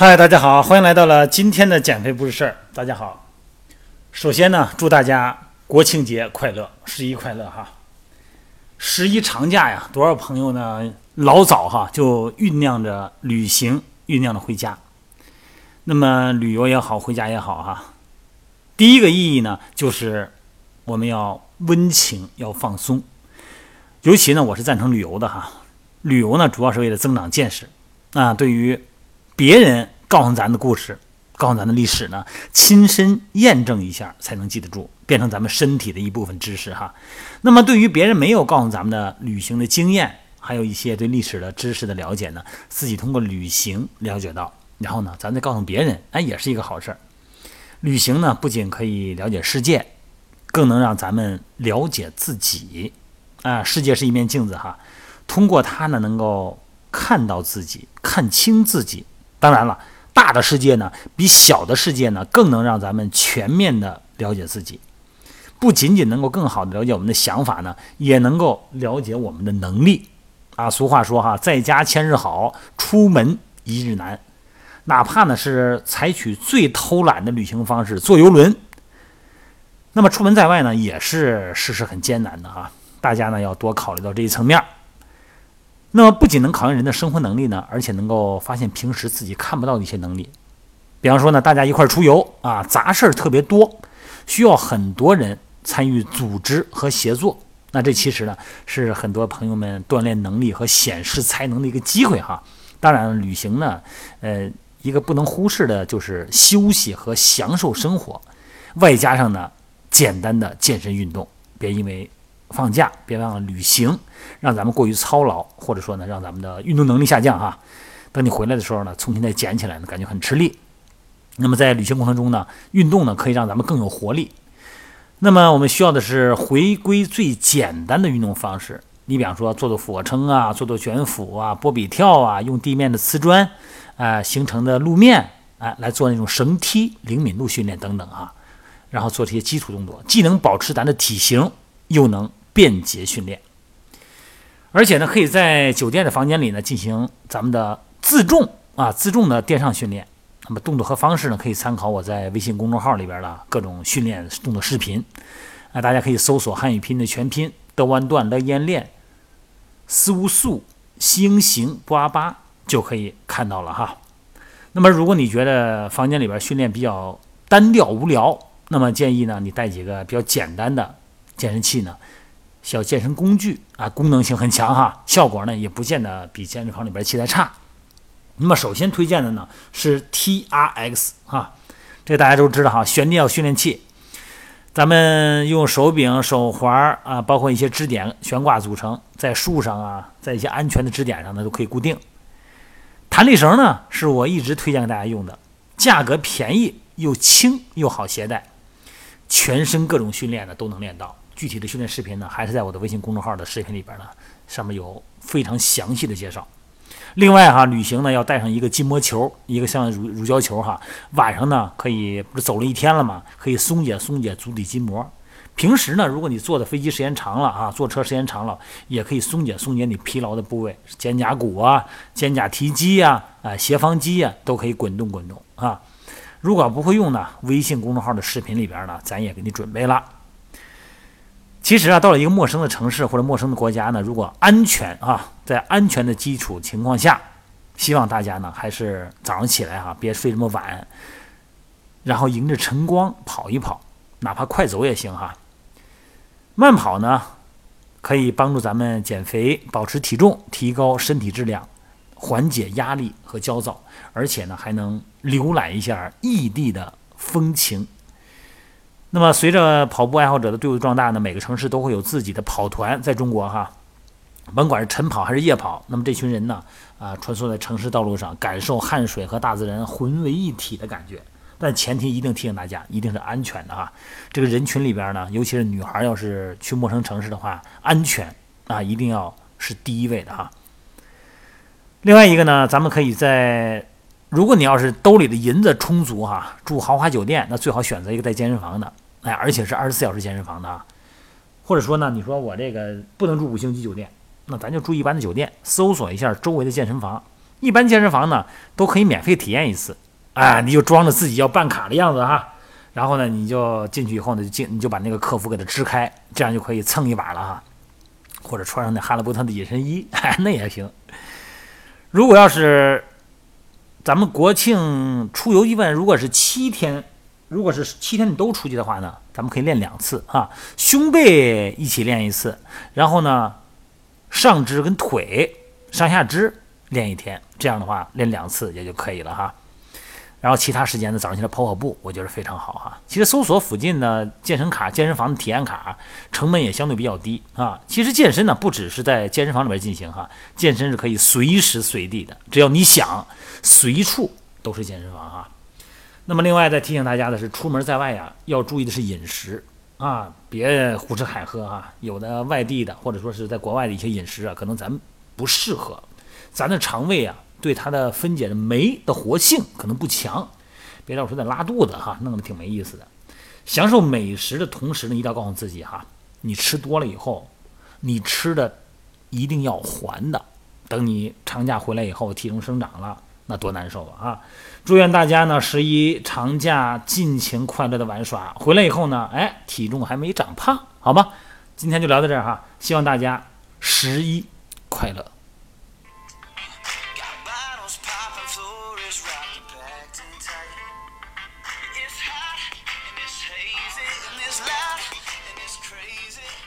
嗨，大家好，欢迎来到了今天的减肥不是事儿。大家好，首先呢，祝大家国庆节快乐，十一快乐哈！十一长假呀，多少朋友呢？老早哈就酝酿着旅行，酝酿着回家。那么旅游也好，回家也好哈，第一个意义呢，就是我们要温情，要放松。尤其呢，我是赞成旅游的哈。旅游呢，主要是为了增长见识啊，对于。别人告诉咱的故事，告诉咱的历史呢，亲身验证一下才能记得住，变成咱们身体的一部分知识哈。那么对于别人没有告诉咱们的旅行的经验，还有一些对历史的知识的了解呢，自己通过旅行了解到，然后呢，咱再告诉别人，哎，也是一个好事儿。旅行呢，不仅可以了解世界，更能让咱们了解自己啊。世界是一面镜子哈，通过它呢，能够看到自己，看清自己。当然了，大的世界呢，比小的世界呢，更能让咱们全面的了解自己，不仅仅能够更好的了解我们的想法呢，也能够了解我们的能力。啊，俗话说哈，在家千日好，出门一日难。哪怕呢是采取最偷懒的旅行方式，坐游轮，那么出门在外呢，也是事实很艰难的哈。大家呢要多考虑到这一层面。那么不仅能考验人的生活能力呢，而且能够发现平时自己看不到的一些能力。比方说呢，大家一块出游啊，杂事儿特别多，需要很多人参与组织和协作。那这其实呢，是很多朋友们锻炼能力和显示才能的一个机会哈。当然，旅行呢，呃，一个不能忽视的就是休息和享受生活，外加上呢，简单的健身运动。别因为放假别忘了旅行，让咱们过于操劳，或者说呢，让咱们的运动能力下降哈。等你回来的时候呢，重新再捡起来呢，感觉很吃力。那么在旅行过程中呢，运动呢可以让咱们更有活力。那么我们需要的是回归最简单的运动方式。你比方说做做俯卧撑啊，做做卷腹啊，波比跳啊，用地面的瓷砖啊形成的路面啊来做那种绳梯灵敏度训练等等啊，然后做这些基础动作，既能保持咱的体型，又能。便捷训练，而且呢，可以在酒店的房间里呢进行咱们的自重啊自重的垫上训练。那么动作和方式呢，可以参考我在微信公众号里边的各种训练动作视频。啊，大家可以搜索汉语拼音的全拼德弯段乐燕练苏素星形布阿巴就可以看到了哈。那么如果你觉得房间里边训练比较单调无聊，那么建议呢你带几个比较简单的健身器呢。小健身工具啊，功能性很强哈，效果呢也不见得比健身房里边器材差。那么首先推荐的呢是 TRX 哈，这个大家都知道哈，悬吊训练器，咱们用手柄、手环啊，包括一些支点悬挂组成，在树上啊，在一些安全的支点上呢都可以固定。弹力绳呢是我一直推荐给大家用的，价格便宜又轻又好携带，全身各种训练呢都能练到。具体的训练视频呢，还是在我的微信公众号的视频里边呢，上面有非常详细的介绍。另外哈，旅行呢要带上一个筋膜球，一个像乳乳胶球哈，晚上呢可以不是走了一天了吗？可以松解松解足底筋膜。平时呢，如果你坐的飞机时间长了啊，坐车时间长了，也可以松解松解你疲劳的部位，肩胛骨啊、肩胛提肌呀、啊斜方肌呀，都可以滚动滚动啊。如果不会用呢，微信公众号的视频里边呢，咱也给你准备了。其实啊，到了一个陌生的城市或者陌生的国家呢，如果安全啊，在安全的基础情况下，希望大家呢还是早上起来哈，别睡这么晚，然后迎着晨光跑一跑，哪怕快走也行哈。慢跑呢，可以帮助咱们减肥、保持体重、提高身体质量、缓解压力和焦躁，而且呢，还能浏览一下异地的风情。那么，随着跑步爱好者的队伍壮大呢，每个城市都会有自己的跑团。在中国，哈，甭管是晨跑还是夜跑，那么这群人呢，啊，穿梭在城市道路上，感受汗水和大自然混为一体的感觉。但前提一定提醒大家，一定是安全的哈。这个人群里边呢，尤其是女孩，要是去陌生城市的话，安全啊，一定要是第一位的哈。另外一个呢，咱们可以在。如果你要是兜里的银子充足哈，住豪华酒店，那最好选择一个带健身房的，哎，而且是二十四小时健身房的啊。或者说呢，你说我这个不能住五星级酒店，那咱就住一般的酒店，搜索一下周围的健身房，一般健身房呢都可以免费体验一次，哎，你就装着自己要办卡的样子哈，然后呢你就进去以后呢就进你就把那个客服给它支开，这样就可以蹭一把了哈，或者穿上那哈利波特的隐身衣，哎那也行。如果要是咱们国庆出游一问，如果是七天，如果是七天你都出去的话呢，咱们可以练两次啊，胸背一起练一次，然后呢，上肢跟腿上下肢练一天，这样的话练两次也就可以了哈。然后其他时间呢，早上起来跑跑步，我觉得非常好哈。其实搜索附近的健身卡、健身房的体验卡，成本也相对比较低啊。其实健身呢，不只是在健身房里边进行哈，健身是可以随时随地的，只要你想，随处都是健身房哈。那么另外再提醒大家的是，出门在外呀，要注意的是饮食啊，别胡吃海喝啊。有的外地的或者说是在国外的一些饮食啊，可能咱不适合，咱的肠胃啊。对它的分解的酶的活性可能不强，别到时候再拉肚子哈，弄得挺没意思的。享受美食的同时呢，一定要告诉自己哈，你吃多了以后，你吃的一定要还的。等你长假回来以后，体重生长了，那多难受啊！啊，祝愿大家呢十一长假尽情快乐的玩耍，回来以后呢，哎，体重还没长胖，好吗？今天就聊到这儿哈，希望大家十一快乐。